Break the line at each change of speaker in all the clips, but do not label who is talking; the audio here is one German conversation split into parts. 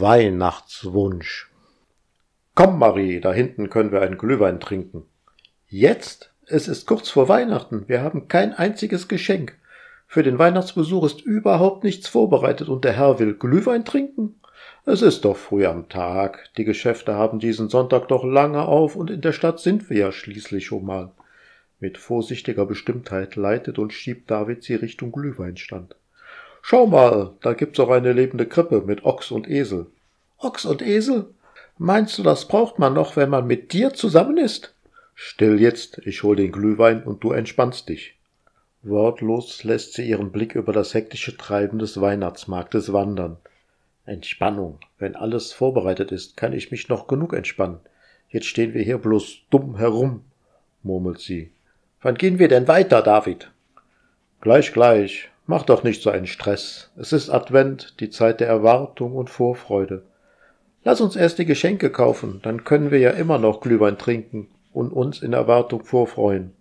Weihnachtswunsch. Komm, Marie, da hinten können wir einen Glühwein trinken. Jetzt? Es ist kurz vor Weihnachten. Wir haben kein einziges Geschenk. Für den Weihnachtsbesuch ist überhaupt nichts vorbereitet und der Herr will Glühwein trinken? Es ist doch früh am Tag. Die Geschäfte haben diesen Sonntag doch lange auf und in der Stadt sind wir ja schließlich schon mal. Mit vorsichtiger Bestimmtheit leitet und schiebt David sie Richtung Glühweinstand. Schau mal, da gibt's auch eine lebende Krippe mit Ochs und Esel. Ochs und Esel? Meinst du, das braucht man noch, wenn man mit dir zusammen ist? Still jetzt, ich hol den Glühwein und du entspannst dich. Wortlos lässt sie ihren Blick über das hektische Treiben des Weihnachtsmarktes wandern. Entspannung. Wenn alles vorbereitet ist, kann ich mich noch genug entspannen. Jetzt stehen wir hier bloß dumm herum, murmelt sie. Wann gehen wir denn weiter, David? Gleich, gleich. Mach doch nicht so einen Stress. Es ist Advent, die Zeit der Erwartung und Vorfreude. Lass uns erst die Geschenke kaufen, dann können wir ja immer noch Glühwein trinken und uns in Erwartung vorfreuen.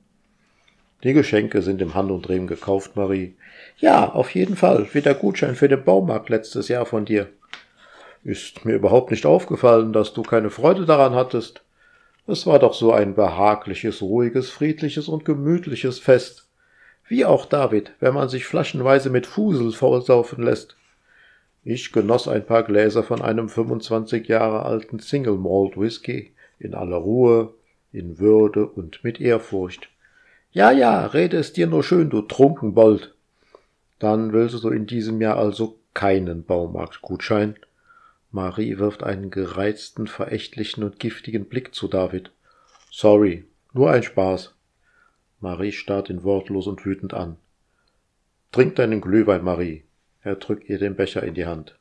Die Geschenke sind im Handumdrehen gekauft, Marie. Ja, auf jeden Fall, wie der Gutschein für den Baumarkt letztes Jahr von dir. Ist mir überhaupt nicht aufgefallen, dass du keine Freude daran hattest. Es war doch so ein behagliches, ruhiges, friedliches und gemütliches Fest. Wie auch David, wenn man sich flaschenweise mit Fusel faulsaufen lässt. Ich genoss ein paar Gläser von einem 25 Jahre alten Single Malt Whisky in aller Ruhe, in Würde und mit Ehrfurcht. Ja, ja, rede es dir nur schön, du Trunkenbold. Dann willst du in diesem Jahr also keinen Baumarktgutschein. Marie wirft einen gereizten, verächtlichen und giftigen Blick zu David. Sorry, nur ein Spaß. Marie starrt ihn wortlos und wütend an. Trink deinen Glühwein, Marie. Er drückt ihr den Becher in die Hand.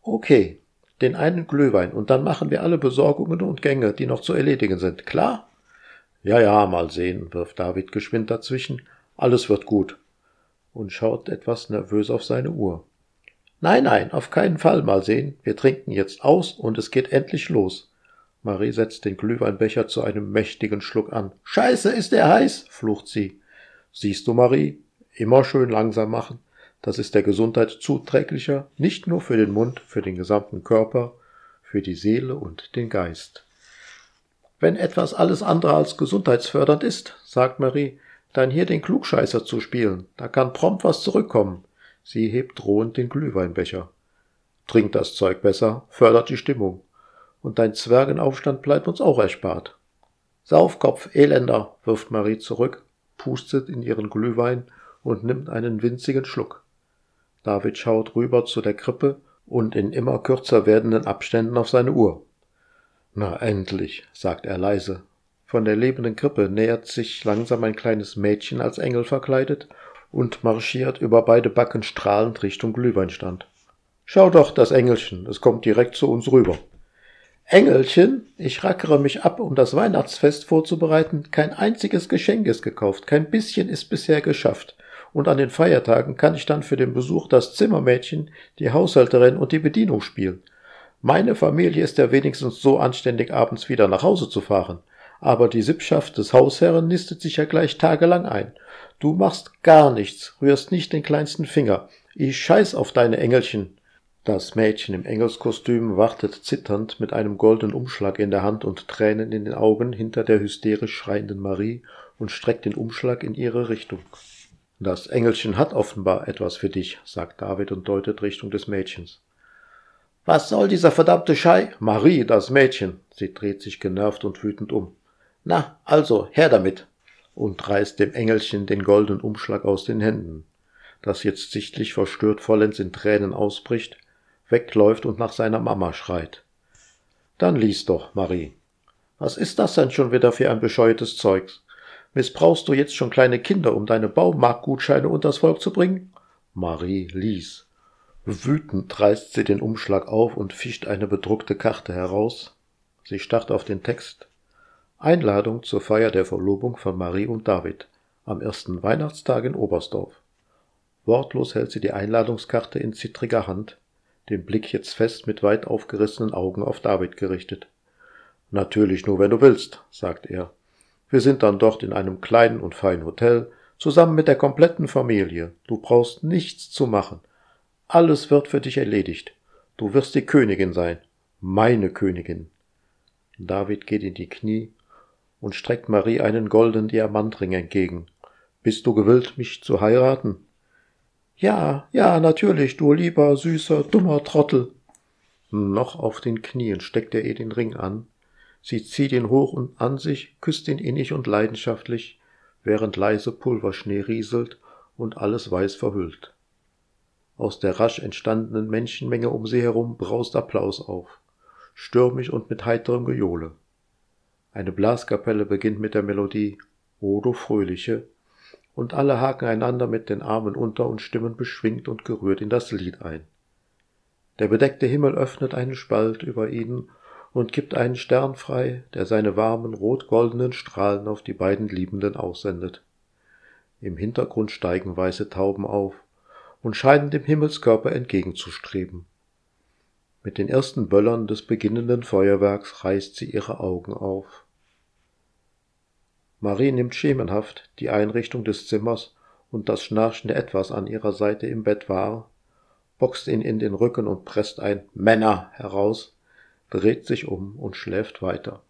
Okay, den einen Glühwein und dann machen wir alle Besorgungen und Gänge, die noch zu erledigen sind. Klar? Ja, ja, mal sehen, wirft David geschwind dazwischen. Alles wird gut. Und schaut etwas nervös auf seine Uhr. Nein, nein, auf keinen Fall mal sehen. Wir trinken jetzt aus und es geht endlich los. Marie setzt den Glühweinbecher zu einem mächtigen Schluck an. Scheiße, ist der heiß, flucht sie. Siehst du, Marie, immer schön langsam machen. Das ist der Gesundheit zuträglicher, nicht nur für den Mund, für den gesamten Körper, für die Seele und den Geist. Wenn etwas alles andere als gesundheitsfördernd ist, sagt Marie, dann hier den Klugscheißer zu spielen, da kann prompt was zurückkommen. Sie hebt drohend den Glühweinbecher. Trink das Zeug besser, fördert die Stimmung und dein Zwergenaufstand bleibt uns auch erspart. Saufkopf, Elender, wirft Marie zurück, pustet in ihren Glühwein und nimmt einen winzigen Schluck. David schaut rüber zu der Krippe und in immer kürzer werdenden Abständen auf seine Uhr. Na endlich, sagt er leise. Von der lebenden Krippe nähert sich langsam ein kleines Mädchen als Engel verkleidet und marschiert über beide Backen strahlend Richtung Glühweinstand. Schau doch, das Engelchen, es kommt direkt zu uns rüber. Engelchen, ich rackere mich ab, um das Weihnachtsfest vorzubereiten. Kein einziges Geschenk ist gekauft, kein bisschen ist bisher geschafft. Und an den Feiertagen kann ich dann für den Besuch das Zimmermädchen, die Haushälterin und die Bedienung spielen. Meine Familie ist ja wenigstens so anständig, abends wieder nach Hause zu fahren. Aber die Sippschaft des Hausherren nistet sich ja gleich tagelang ein. Du machst gar nichts, rührst nicht den kleinsten Finger. Ich scheiß auf deine Engelchen. Das Mädchen im Engelskostüm wartet zitternd mit einem goldenen Umschlag in der Hand und Tränen in den Augen hinter der hysterisch schreienden Marie und streckt den Umschlag in ihre Richtung. Das Engelchen hat offenbar etwas für dich, sagt David und deutet Richtung des Mädchens. Was soll dieser verdammte Schei? Marie, das Mädchen. Sie dreht sich genervt und wütend um. Na, also, her damit. und reißt dem Engelchen den goldenen Umschlag aus den Händen, das jetzt sichtlich verstört vollends in Tränen ausbricht wegläuft und nach seiner Mama schreit. Dann lies doch, Marie. Was ist das denn schon wieder für ein bescheuertes Zeugs? Missbrauchst du jetzt schon kleine Kinder, um deine Baumarktgutscheine unters Volk zu bringen? Marie lies. Wütend reißt sie den Umschlag auf und fischt eine bedruckte Karte heraus. Sie starrt auf den Text. Einladung zur Feier der Verlobung von Marie und David am ersten Weihnachtstag in Oberstdorf. Wortlos hält sie die Einladungskarte in zittriger Hand, den Blick jetzt fest mit weit aufgerissenen Augen auf David gerichtet. Natürlich nur, wenn du willst, sagt er. Wir sind dann dort in einem kleinen und feinen Hotel, zusammen mit der kompletten Familie. Du brauchst nichts zu machen. Alles wird für dich erledigt. Du wirst die Königin sein. Meine Königin. David geht in die Knie und streckt Marie einen goldenen Diamantring entgegen. Bist du gewillt, mich zu heiraten? Ja, ja, natürlich, du lieber, süßer, dummer Trottel. Noch auf den Knien steckt er ihr den Ring an. Sie zieht ihn hoch und an sich, küsst ihn innig und leidenschaftlich, während leise Pulverschnee rieselt und alles weiß verhüllt. Aus der rasch entstandenen Menschenmenge um sie herum braust Applaus auf, stürmisch und mit heiterem Gejohle. Eine Blaskapelle beginnt mit der Melodie O du Fröhliche, und alle haken einander mit den Armen unter und stimmen beschwingt und gerührt in das Lied ein. Der bedeckte Himmel öffnet einen Spalt über ihnen und gibt einen Stern frei, der seine warmen rot-goldenen Strahlen auf die beiden Liebenden aussendet. Im Hintergrund steigen weiße Tauben auf und scheinen dem Himmelskörper entgegenzustreben. Mit den ersten Böllern des beginnenden Feuerwerks reißt sie ihre Augen auf. Marie nimmt schemenhaft die Einrichtung des Zimmers und das schnarchende Etwas an ihrer Seite im Bett wahr, boxt ihn in den Rücken und presst ein Männer heraus, dreht sich um und schläft weiter.